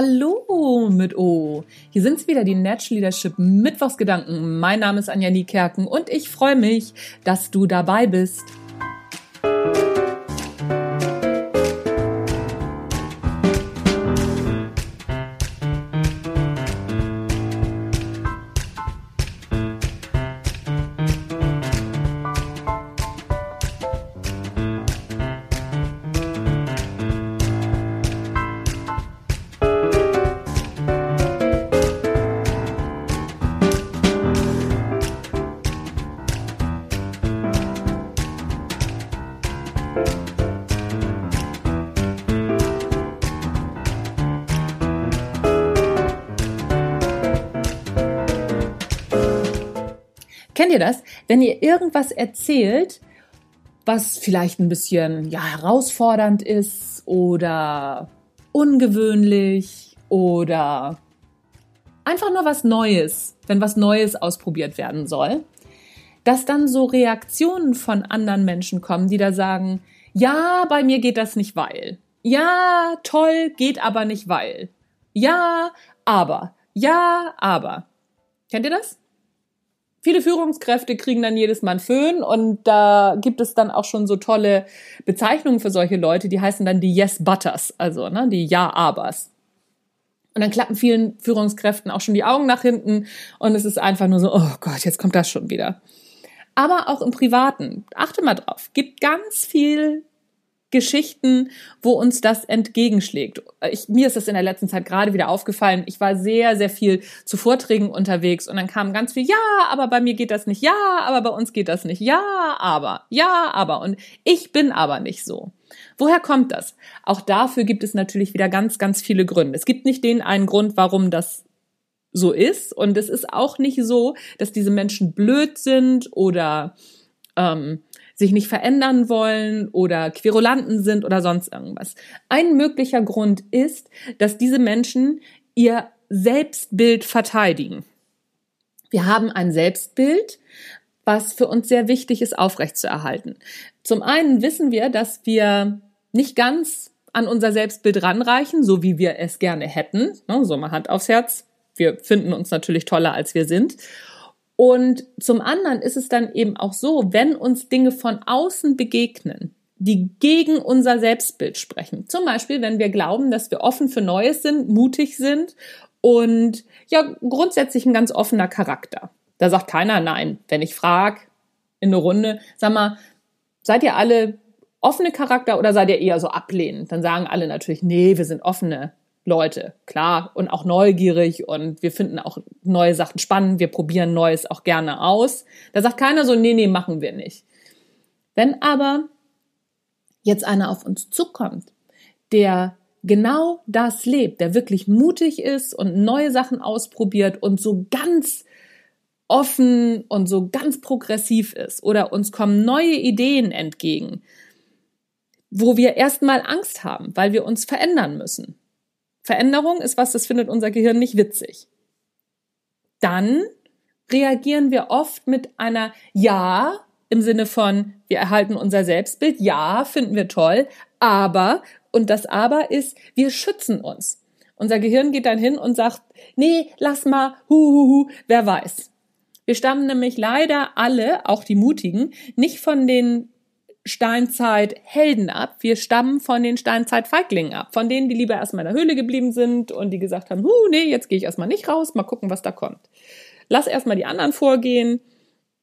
Hallo mit O. Hier sind's wieder, die Natural Leadership Mittwochsgedanken. Mein Name ist Anja Niekerken und ich freue mich, dass du dabei bist. Kennt ihr das? Wenn ihr irgendwas erzählt, was vielleicht ein bisschen ja, herausfordernd ist oder ungewöhnlich oder einfach nur was Neues, wenn was Neues ausprobiert werden soll, dass dann so Reaktionen von anderen Menschen kommen, die da sagen, ja, bei mir geht das nicht, weil. Ja, toll, geht aber nicht, weil. Ja, aber. Ja, aber. Kennt ihr das? Viele Führungskräfte kriegen dann jedes Mal einen Föhn und da gibt es dann auch schon so tolle Bezeichnungen für solche Leute, die heißen dann die Yes Butters, also ne, die Ja-Abers. Und dann klappen vielen Führungskräften auch schon die Augen nach hinten und es ist einfach nur so, oh Gott, jetzt kommt das schon wieder. Aber auch im Privaten, achte mal drauf, gibt ganz viel Geschichten, wo uns das entgegenschlägt. Ich, mir ist das in der letzten Zeit gerade wieder aufgefallen. Ich war sehr, sehr viel zu Vorträgen unterwegs und dann kam ganz viel, ja, aber bei mir geht das nicht, ja, aber bei uns geht das nicht, ja, aber, ja, aber und ich bin aber nicht so. Woher kommt das? Auch dafür gibt es natürlich wieder ganz, ganz viele Gründe. Es gibt nicht den einen Grund, warum das so ist und es ist auch nicht so, dass diese Menschen blöd sind oder ähm, sich nicht verändern wollen oder Querulanten sind oder sonst irgendwas. Ein möglicher Grund ist, dass diese Menschen ihr Selbstbild verteidigen. Wir haben ein Selbstbild, was für uns sehr wichtig ist, aufrechtzuerhalten. Zum einen wissen wir, dass wir nicht ganz an unser Selbstbild ranreichen, so wie wir es gerne hätten. Ne, so mal Hand aufs Herz. Wir finden uns natürlich toller, als wir sind. Und zum anderen ist es dann eben auch so, wenn uns Dinge von außen begegnen, die gegen unser Selbstbild sprechen. Zum Beispiel, wenn wir glauben, dass wir offen für Neues sind, mutig sind und ja, grundsätzlich ein ganz offener Charakter. Da sagt keiner nein. Wenn ich frage in eine Runde, sag mal, seid ihr alle offene Charakter oder seid ihr eher so ablehnend? Dann sagen alle natürlich, nee, wir sind offene Leute, klar, und auch neugierig und wir finden auch neue Sachen spannend, wir probieren Neues auch gerne aus. Da sagt keiner so, nee, nee, machen wir nicht. Wenn aber jetzt einer auf uns zukommt, der genau das lebt, der wirklich mutig ist und neue Sachen ausprobiert und so ganz offen und so ganz progressiv ist oder uns kommen neue Ideen entgegen, wo wir erstmal Angst haben, weil wir uns verändern müssen, Veränderung ist was, das findet unser Gehirn nicht witzig. Dann reagieren wir oft mit einer Ja im Sinne von, wir erhalten unser Selbstbild, ja, finden wir toll, aber, und das aber ist, wir schützen uns. Unser Gehirn geht dann hin und sagt, nee, lass mal, hu, hu, hu, wer weiß. Wir stammen nämlich leider alle, auch die Mutigen, nicht von den Steinzeit-Helden ab. Wir stammen von den Steinzeit-Feiglingen ab. Von denen, die lieber erstmal in der Höhle geblieben sind und die gesagt haben, huh, nee, jetzt gehe ich erstmal nicht raus, mal gucken, was da kommt. Lass erstmal die anderen vorgehen,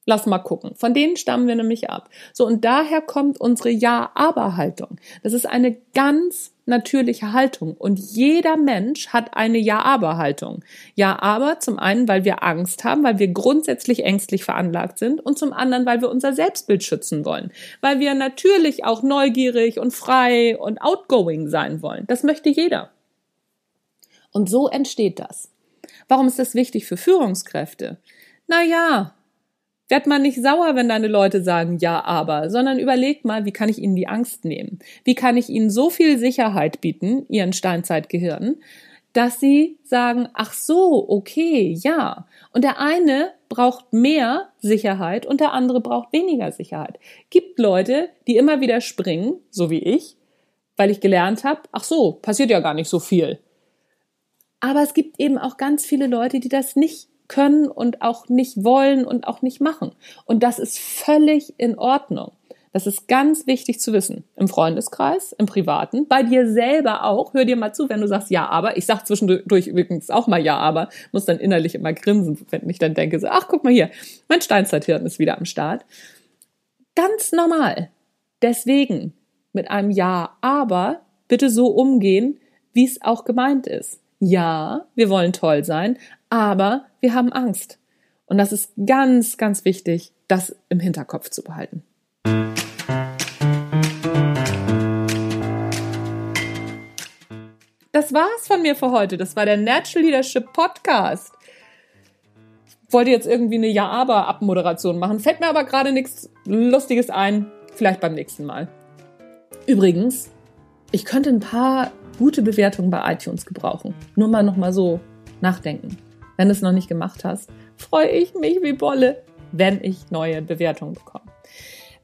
lass mal gucken. Von denen stammen wir nämlich ab. So, und daher kommt unsere Ja-Aber-Haltung. Das ist eine ganz natürliche Haltung. Und jeder Mensch hat eine Ja-Aber-Haltung. Ja-Aber zum einen, weil wir Angst haben, weil wir grundsätzlich ängstlich veranlagt sind und zum anderen, weil wir unser Selbstbild schützen wollen. Weil wir natürlich auch neugierig und frei und outgoing sein wollen. Das möchte jeder. Und so entsteht das. Warum ist das wichtig für Führungskräfte? Naja, Werd mal nicht sauer, wenn deine Leute sagen, ja, aber, sondern überleg mal, wie kann ich ihnen die Angst nehmen? Wie kann ich ihnen so viel Sicherheit bieten, ihren Steinzeitgehirn, dass sie sagen, ach so, okay, ja. Und der eine braucht mehr Sicherheit und der andere braucht weniger Sicherheit. Gibt Leute, die immer wieder springen, so wie ich, weil ich gelernt habe, ach so, passiert ja gar nicht so viel. Aber es gibt eben auch ganz viele Leute, die das nicht können und auch nicht wollen und auch nicht machen. Und das ist völlig in Ordnung. Das ist ganz wichtig zu wissen. Im Freundeskreis, im Privaten, bei dir selber auch. Hör dir mal zu, wenn du sagst ja, aber. Ich sag zwischendurch übrigens auch mal ja, aber. Muss dann innerlich immer grinsen, wenn ich dann denke so, ach, guck mal hier, mein Steinzeithirn ist wieder am Start. Ganz normal. Deswegen mit einem ja, aber bitte so umgehen, wie es auch gemeint ist. Ja, wir wollen toll sein, aber wir haben Angst. Und das ist ganz, ganz wichtig, das im Hinterkopf zu behalten. Das war's von mir für heute. Das war der Natural Leadership Podcast. Ich wollte jetzt irgendwie eine Ja-Aber-Abmoderation machen. Fällt mir aber gerade nichts Lustiges ein. Vielleicht beim nächsten Mal. Übrigens, ich könnte ein paar gute Bewertungen bei iTunes gebrauchen. Nur mal noch mal so nachdenken. Wenn du es noch nicht gemacht hast, freue ich mich wie Bolle, wenn ich neue Bewertungen bekomme.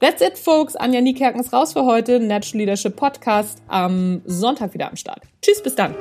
That's it, folks. Anja Niekerken ist raus für heute. Natural Leadership Podcast am Sonntag wieder am Start. Tschüss, bis dann.